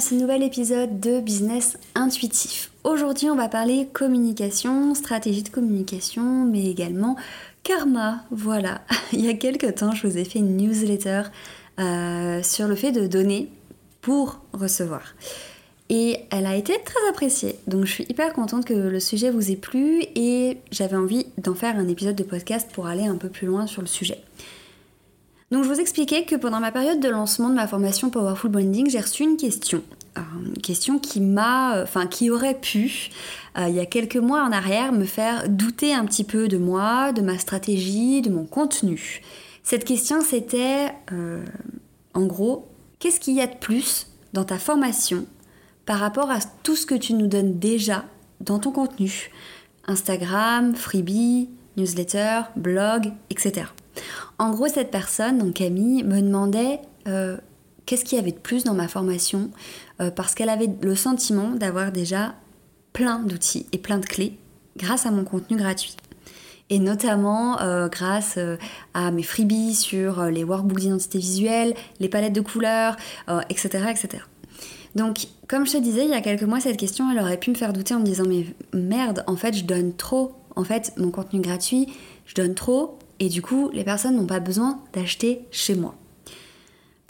Ce nouvel épisode de Business Intuitif. Aujourd'hui, on va parler communication, stratégie de communication, mais également karma. Voilà, il y a quelques temps, je vous ai fait une newsletter euh, sur le fait de donner pour recevoir. Et elle a été très appréciée. Donc je suis hyper contente que le sujet vous ait plu et j'avais envie d'en faire un épisode de podcast pour aller un peu plus loin sur le sujet. Donc je vous expliquais que pendant ma période de lancement de ma formation Powerful Branding, j'ai reçu une question. Euh, une question qui m'a, enfin qui aurait pu, euh, il y a quelques mois en arrière, me faire douter un petit peu de moi, de ma stratégie, de mon contenu. Cette question c'était, euh, en gros, qu'est-ce qu'il y a de plus dans ta formation par rapport à tout ce que tu nous donnes déjà dans ton contenu? Instagram, freebie, newsletter, blog, etc. En gros, cette personne, donc Camille, me demandait euh, qu'est-ce qu'il y avait de plus dans ma formation, euh, parce qu'elle avait le sentiment d'avoir déjà plein d'outils et plein de clés grâce à mon contenu gratuit. Et notamment euh, grâce à mes freebies sur les workbooks d'identité visuelle, les palettes de couleurs, etc., etc. Donc, comme je te disais il y a quelques mois, cette question, elle aurait pu me faire douter en me disant mais merde, en fait, je donne trop. En fait, mon contenu gratuit, je donne trop, et du coup, les personnes n'ont pas besoin d'acheter chez moi.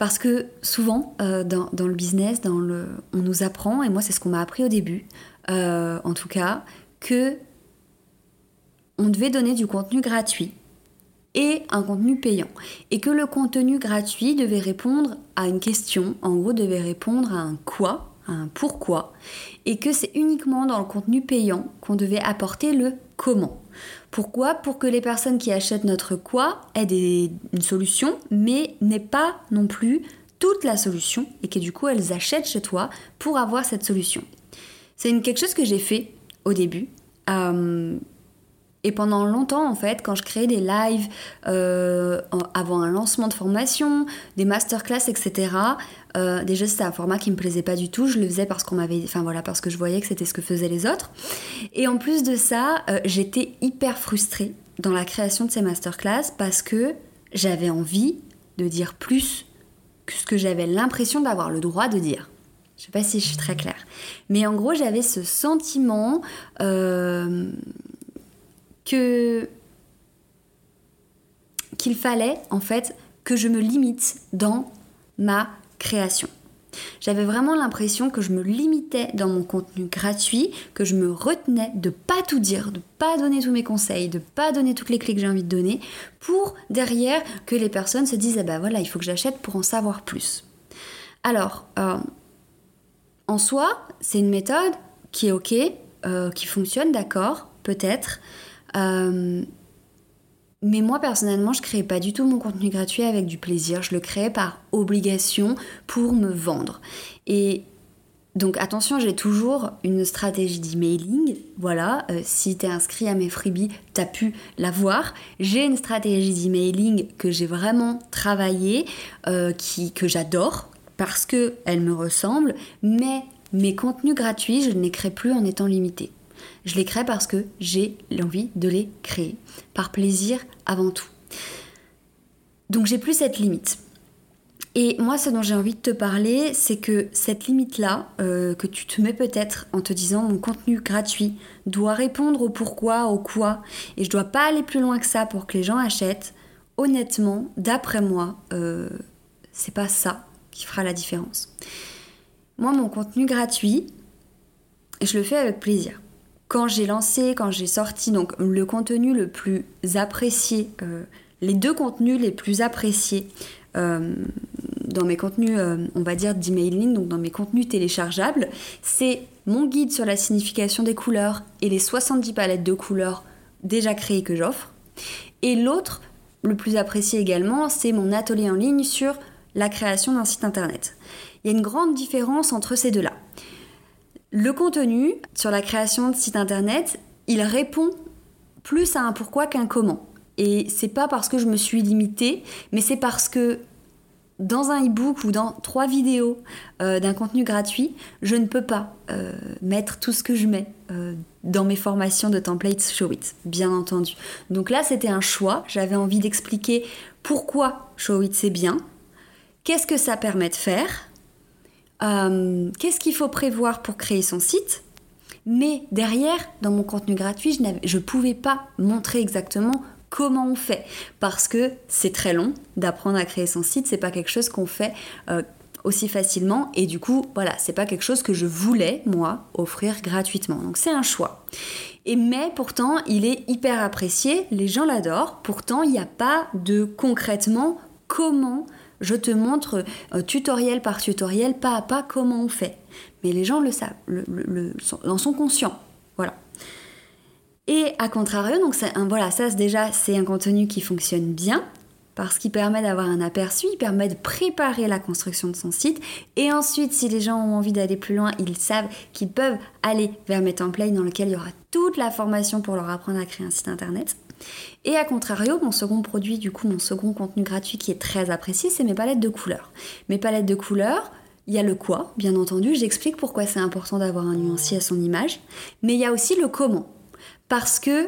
Parce que souvent, euh, dans, le business, on nous apprend, et moi c'est ce qu'on m'a appris au début, euh, en tout cas, que on devait donner du contenu gratuit et un contenu payant. Et que le contenu gratuit devait répondre à une question, en gros devait répondre à un quoi, à un pourquoi, et que c'est uniquement dans le contenu payant qu'on devait apporter le comment. Pourquoi? Pour que les personnes qui achètent notre quoi aient une solution, mais n'aient pas non plus toute la solution et que du coup elles achètent chez toi pour avoir cette solution. C'est quelque chose que j'ai fait au début. Euh, et pendant longtemps, en fait, quand je créais des lives euh, avant un lancement de formation, des masterclass, etc., euh, déjà c'était un format qui me plaisait pas du tout. Je le faisais parce qu'on m'avait, enfin voilà, parce que je voyais que c'était ce que faisaient les autres. Et en plus de ça, euh, j'étais hyper frustrée dans la création de ces masterclass parce que j'avais envie de dire plus que ce que j'avais l'impression d'avoir le droit de dire. Je sais pas si je suis très claire. Mais en gros, j'avais ce sentiment euh, que qu'il fallait en fait que je me limite dans ma création. J'avais vraiment l'impression que je me limitais dans mon contenu gratuit, que je me retenais de pas tout dire, de pas donner tous mes conseils, de pas donner toutes les clés que j'ai envie de donner, pour derrière que les personnes se disent ah ben voilà il faut que j'achète pour en savoir plus. Alors euh, en soi c'est une méthode qui est ok, euh, qui fonctionne d'accord peut-être, euh, mais moi personnellement, je crée pas du tout mon contenu gratuit avec du plaisir. Je le crée par obligation pour me vendre. Et donc attention, j'ai toujours une stratégie d'emailing. Voilà, euh, si tu es inscrit à mes freebies, tu as pu la voir. J'ai une stratégie d'emailing que j'ai vraiment travaillée, euh, qui, que j'adore parce qu'elle me ressemble. Mais mes contenus gratuits, je ne les crée plus en étant limité. Je les crée parce que j'ai l'envie de les créer, par plaisir avant tout. Donc j'ai plus cette limite. Et moi, ce dont j'ai envie de te parler, c'est que cette limite-là, euh, que tu te mets peut-être en te disant mon contenu gratuit doit répondre au pourquoi, au quoi, et je dois pas aller plus loin que ça pour que les gens achètent, honnêtement, d'après moi, euh, c'est pas ça qui fera la différence. Moi, mon contenu gratuit, je le fais avec plaisir quand j'ai lancé, quand j'ai sorti donc le contenu le plus apprécié, euh, les deux contenus les plus appréciés dans mes contenus, on va dire d'emailing, donc dans mes contenus téléchargeables, c'est mon guide sur la signification des couleurs et les 70 palettes de couleurs déjà créées que j'offre. Et l'autre, le plus apprécié également, c'est mon atelier en ligne sur la création d'un site internet. Il y a une grande différence entre ces deux-là. Le contenu sur la création de site internet, il répond plus à un pourquoi qu'un comment. Et c'est pas parce que je me suis limitée, mais c'est parce que dans un e-book ou dans trois vidéos euh, d'un contenu gratuit, je ne peux pas euh, mettre tout ce que je mets euh, dans mes formations de templates Showit, bien entendu. Donc là, c'était un choix. J'avais envie d'expliquer pourquoi Showit c'est bien, qu'est-ce que ça permet de faire, qu'est-ce qu'il faut prévoir pour créer son site? Mais derrière, dans mon contenu gratuit, je ne pouvais pas montrer exactement comment on fait Parce que c'est très long d'apprendre à créer son site, c'est pas quelque chose qu'on fait euh, aussi facilement et du coup, voilà, c'est pas quelque chose que je voulais moi offrir gratuitement. Donc c'est un choix. Et mais pourtant, il est hyper apprécié, les gens l'adorent. Pourtant, il n'y a pas de concrètement comment je te montre euh, tutoriel par tutoriel, pas à pas comment on fait. Mais les gens le savent, le, en sont conscients. Voilà. Et à contrario, donc voilà, ça déjà c'est un contenu qui fonctionne bien parce qu'il permet d'avoir un aperçu, il permet de préparer la construction de son site. Et ensuite, si les gens ont envie d'aller plus loin, ils savent qu'ils peuvent aller vers mes templates dans lequel il y aura toute la formation pour leur apprendre à créer un site internet. Et à contrario, mon second produit, du coup, mon second contenu gratuit qui est très apprécié, c'est mes palettes de couleurs. Mes palettes de couleurs, il y a le quoi, bien entendu, j'explique pourquoi c'est important d'avoir un nuancier à son image, mais il y a aussi le comment parce que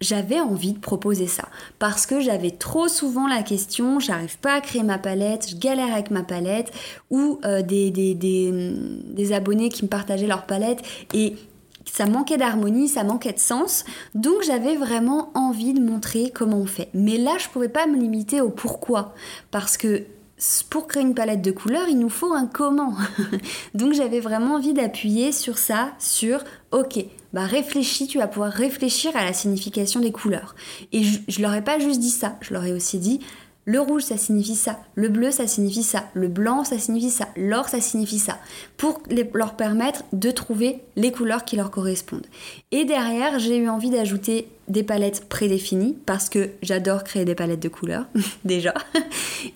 j'avais envie de proposer ça. Parce que j'avais trop souvent la question, j'arrive pas à créer ma palette, je galère avec ma palette, ou euh, des, des, abonnés qui me partageaient leur palette et ça manquait d'harmonie, ça manquait de sens. Donc j'avais vraiment envie de montrer comment on fait. Mais là, je pouvais pas me limiter au pourquoi. Parce que pour créer une palette de couleurs, il nous faut un comment. Donc j'avais vraiment envie d'appuyer sur ça, sur ok, bah réfléchis, tu vas pouvoir réfléchir à la signification des couleurs. Et je, je leur ai pas juste dit ça, je leur ai aussi dit le rouge, ça signifie ça. Le bleu, ça signifie ça. Le blanc, ça signifie ça. L'or, ça signifie ça. Pour leur permettre de trouver les couleurs qui leur correspondent. Et derrière, j'ai eu envie d'ajouter des palettes prédéfinies parce que j'adore créer des palettes de couleurs, déjà.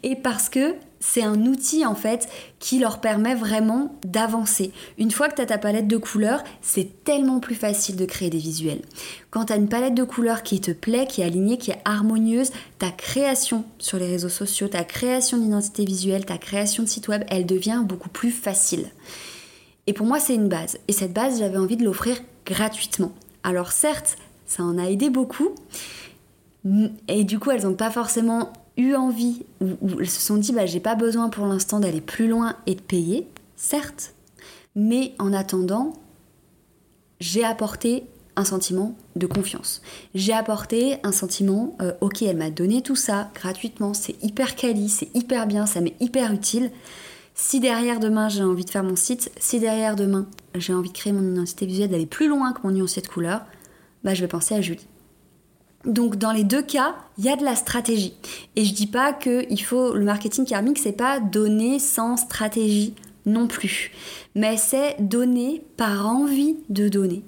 Et parce que c'est un outil en fait qui leur permet vraiment d'avancer. Une fois que tu as ta palette de couleurs, c'est tellement plus facile de créer des visuels. Quand tu as une palette de couleurs qui te plaît, qui est alignée, qui est harmonieuse, ta création sur les réseaux sociaux, ta création d'identité visuelle, ta création de site web, elle devient beaucoup plus facile. Et pour moi, c'est une base. Et cette base, j'avais envie de l'offrir gratuitement. Alors certes, ça en a aidé beaucoup. Et du coup, elles n'ont pas forcément eu envie, ou, elles se sont dit, bah, j'ai pas besoin pour l'instant d'aller plus loin et de payer, certes, mais en attendant, j'ai apporté un sentiment de confiance. J'ai apporté un sentiment, euh, ok, elle m'a donné tout ça gratuitement, c'est hyper quali, c'est hyper bien, ça m'est hyper utile. Si derrière demain j'ai envie de faire mon site, si derrière demain j'ai envie de créer mon identité visuelle, d'aller plus loin que mon nuancier de couleur, bah je vais penser à Julie. Donc dans les deux cas, il y a de la stratégie. Et je dis pas que il faut le marketing karmique, c'est pas donner sans stratégie non plus, mais c'est donner par envie de donner.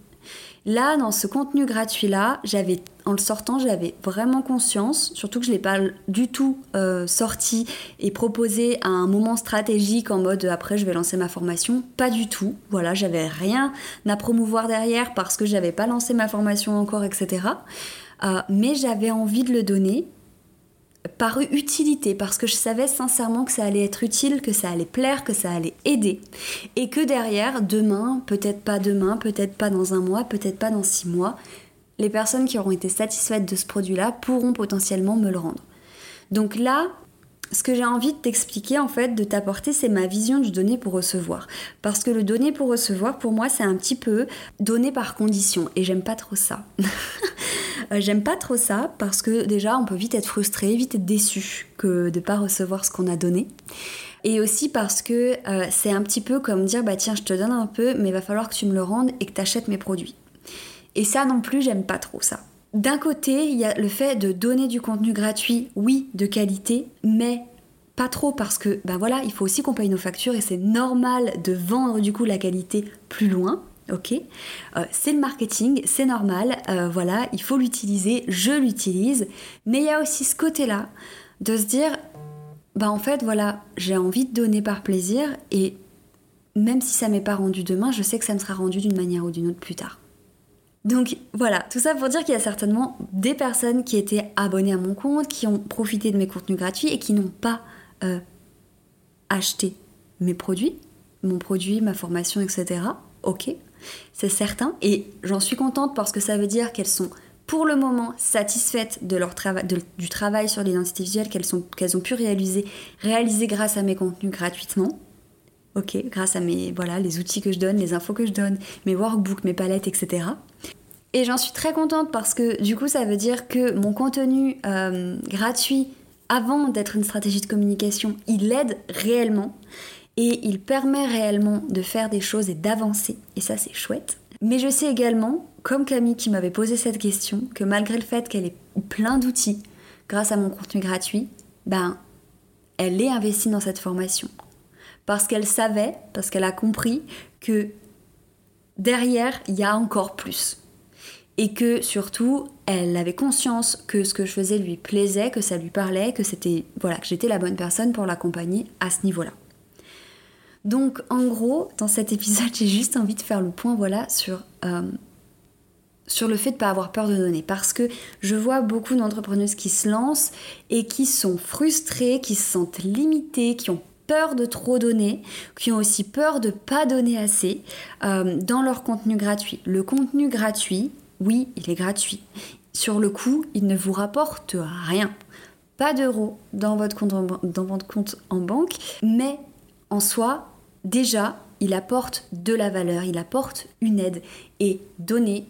Là, dans ce contenu gratuit-là, j'avais, en le sortant, j'avais vraiment conscience, surtout que je ne l'ai pas du tout euh, sorti et proposé à un moment stratégique en mode après je vais lancer ma formation. Pas du tout. Voilà, j'avais rien à promouvoir derrière parce que j'avais pas lancé ma formation encore, etc. Euh, mais j'avais envie de le donner par utilité, parce que je savais sincèrement que ça allait être utile, que ça allait plaire, que ça allait aider. Et que derrière, demain, peut-être pas demain, peut-être pas dans un mois, peut-être pas dans six mois, les personnes qui auront été satisfaites de ce produit-là pourront potentiellement me le rendre. Donc là, ce que j'ai envie de t'expliquer, en fait, de t'apporter, c'est ma vision du donner pour recevoir. Parce que le donner pour recevoir, pour moi, c'est un petit peu donner par condition. Et j'aime pas trop ça. Euh, j'aime pas trop ça parce que déjà, on peut vite être frustré, vite être déçu que de pas recevoir ce qu'on a donné. Et aussi parce que euh, c'est un petit peu comme dire, bah tiens, je te donne un peu, mais il va falloir que tu me le rendes et que tu achètes mes produits. Et ça non plus, j'aime pas trop ça. D'un côté, il y a le fait de donner du contenu gratuit, oui, de qualité, mais pas trop parce que ben voilà, il faut aussi qu'on paye nos factures et c'est normal de vendre du coup la qualité plus loin. Ok, euh, c'est le marketing, c'est normal, euh, voilà, il faut l'utiliser, je l'utilise, mais il y a aussi ce côté-là de se dire, bah en fait voilà, j'ai envie de donner par plaisir et même si ça m'est pas rendu demain, je sais que ça me sera rendu d'une manière ou d'une autre plus tard. Donc voilà, tout ça pour dire qu'il y a certainement des personnes qui étaient abonnées à mon compte, qui ont profité de mes contenus gratuits et qui n'ont pas euh, acheté mes produits, mon produit, ma formation, etc. Ok, c'est certain. Et j'en suis contente parce que ça veut dire qu'elles sont pour le moment satisfaites de du travail sur l'identité visuelle qu'elles ont pu réaliser, réaliser grâce à mes contenus gratuitement. Ok, grâce à mes voilà les outils que je donne, les infos que je donne, mes workbooks, mes palettes, etc. Et j'en suis très contente parce que du coup ça veut dire que mon contenu euh, gratuit avant d'être une stratégie de communication, il aide réellement et il permet réellement de faire des choses et d'avancer. Et ça c'est chouette. Mais je sais également, comme Camille qui m'avait posé cette question, que malgré le fait qu'elle ait plein d'outils grâce à mon contenu gratuit, ben elle est investie dans cette formation parce qu'elle savait, parce qu'elle a compris que derrière, il y a encore plus. Et que surtout, elle avait conscience que ce que je faisais lui plaisait, que ça lui parlait, que c'était voilà, que j'étais la bonne personne pour l'accompagner à ce niveau-là. Donc en gros, dans cet épisode, j'ai juste envie de faire le point voilà sur euh, sur le fait de ne pas avoir peur de donner. Parce que je vois beaucoup d'entrepreneuses qui se lancent et qui sont frustrées, qui se sentent limitées, qui ont peur de trop donner, qui ont aussi peur de pas donner assez euh, dans leur contenu gratuit. Le contenu gratuit, oui, il est gratuit. Sur le coup, il ne vous rapporte rien. Pas d'euros dans votre compte en banque, mais en soi, déjà, il apporte de la valeur, il apporte une aide. Et donner,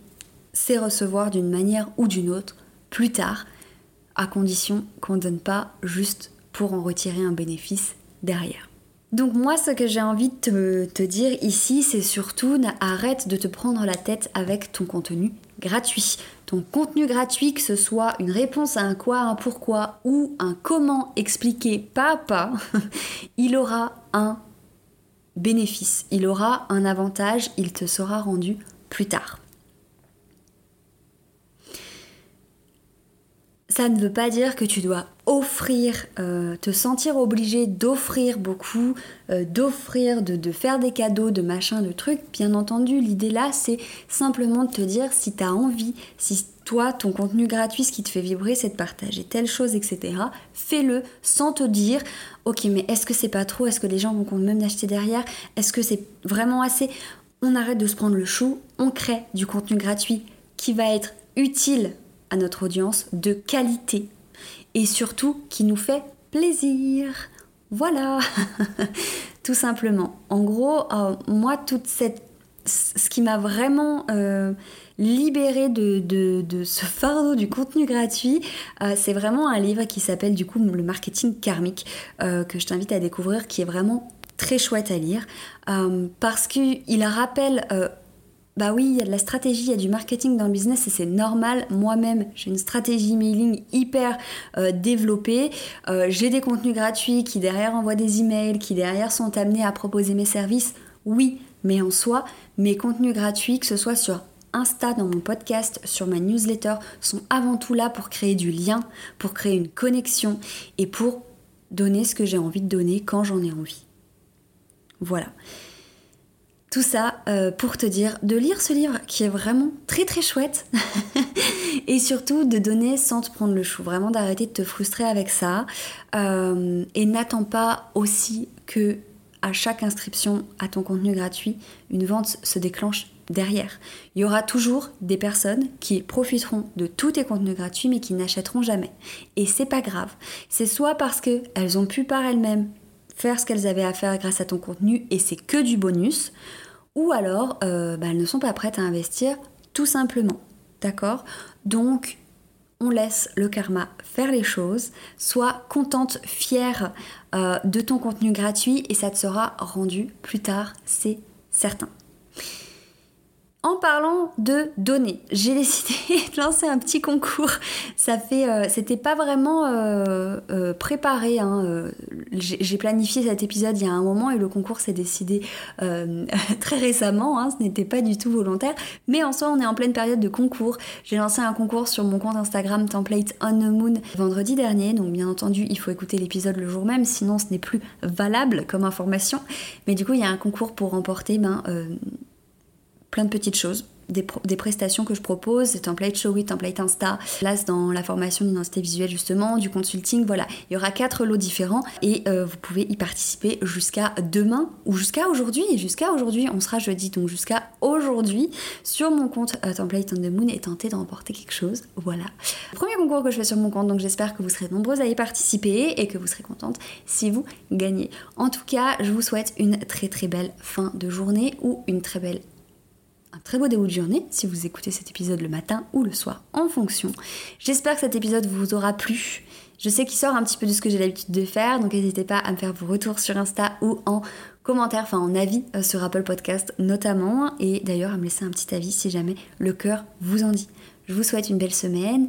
c'est recevoir d'une manière ou d'une autre plus tard, à condition qu'on ne donne pas juste pour en retirer un bénéfice derrière. Donc moi, ce que j'ai envie de te, dire ici, c'est surtout arrête de te prendre la tête avec ton contenu gratuit. Ton contenu gratuit, que ce soit une réponse à un quoi, un pourquoi ou un comment expliqué pas à pas, il aura un bénéfice, il aura un avantage, il te sera rendu plus tard. Ça ne veut pas dire que tu dois offrir, euh, te sentir obligé d'offrir beaucoup, euh, d'offrir, de, faire des cadeaux, de machin, de trucs. Bien entendu, l'idée là, c'est simplement de te dire si tu as envie, si toi, ton contenu gratuit, ce qui te fait vibrer, c'est de partager telle chose, etc. Fais-le sans te dire, ok, mais est-ce que c'est pas trop? Est-ce que les gens vont même acheter derrière? Est-ce que c'est vraiment assez? On arrête de se prendre le chou, on crée du contenu gratuit qui va être utile à notre audience de qualité et surtout qui nous fait plaisir. Voilà, tout simplement. En gros, euh, moi, toute cette, ce qui m'a vraiment euh, libéré de, ce fardeau du contenu gratuit, euh, c'est vraiment un livre qui s'appelle du coup le marketing karmique que je t'invite à découvrir, qui est vraiment très chouette à lire parce qu'il rappelle bah oui, il y a de la stratégie, il y a du marketing dans le business et c'est normal. Moi-même, j'ai une stratégie mailing hyper euh, développée. Euh, j'ai des contenus gratuits qui derrière envoient des emails, qui derrière sont amenés à proposer mes services. Oui, mais en soi, mes contenus gratuits, que ce soit sur Insta, dans mon podcast, sur ma newsletter, sont avant tout là pour créer du lien, pour créer une connexion et pour donner ce que j'ai envie de donner quand j'en ai envie. Voilà. Tout ça euh, pour te dire de lire ce livre qui est vraiment très très chouette et surtout de donner sans te prendre le chou, vraiment d'arrêter de te frustrer avec ça euh, et n'attends pas aussi que à chaque inscription à ton contenu gratuit, une vente se déclenche derrière. Il y aura toujours des personnes qui profiteront de tous tes contenus gratuits mais qui n'achèteront jamais. Et c'est pas grave. C'est soit parce qu'elles ont pu par elles-mêmes faire ce qu'elles avaient à faire grâce à ton contenu et c'est que du bonus, ou alors euh, bah, elles ne sont pas prêtes à investir tout simplement. D'accord? Donc on laisse le karma faire les choses, sois contente, fière euh, de ton contenu gratuit et ça te sera rendu plus tard, c'est certain. En parlant de données, j'ai décidé de lancer un petit concours. Ça fait, euh, c'était pas vraiment euh, euh, préparé. Hein. J'ai planifié cet épisode il y a un moment et le concours s'est décidé très récemment. Hein. Ce n'était pas du tout volontaire. Mais en soi, on est en pleine période de concours. J'ai lancé un concours sur mon compte Instagram Template on the Moon vendredi dernier. Donc bien entendu, il faut écouter l'épisode le jour même, sinon ce n'est plus valable comme information. Mais du coup, il y a un concours pour remporter ben, plein de petites choses des, prestations que je propose, des templates Showit, template Insta, là dans la formation d'identité visuelle justement, du consulting, voilà. Il y aura quatre lots différents et euh, vous pouvez y participer jusqu'à demain ou jusqu'à aujourd'hui. Jusqu'à aujourd'hui, on sera jeudi, donc jusqu'à aujourd'hui sur mon compte euh, Template on the Moon et tenter de remporter quelque chose. Voilà. Premier concours que je fais sur mon compte, donc j'espère que vous serez nombreuses à y participer et que vous serez contente si vous gagnez. En tout cas, je vous souhaite une très très belle fin de journée ou une très belle un très beau début de journée si vous écoutez cet épisode le matin ou le soir en fonction. J'espère que cet épisode vous aura plu. Je sais qu'il sort un petit peu de ce que j'ai l'habitude de faire, donc n'hésitez pas à me faire vos retours sur Insta ou en commentaire, enfin en avis euh, sur Apple Podcast notamment, et d'ailleurs à me laisser un petit avis si jamais le cœur vous en dit. Je vous souhaite une belle semaine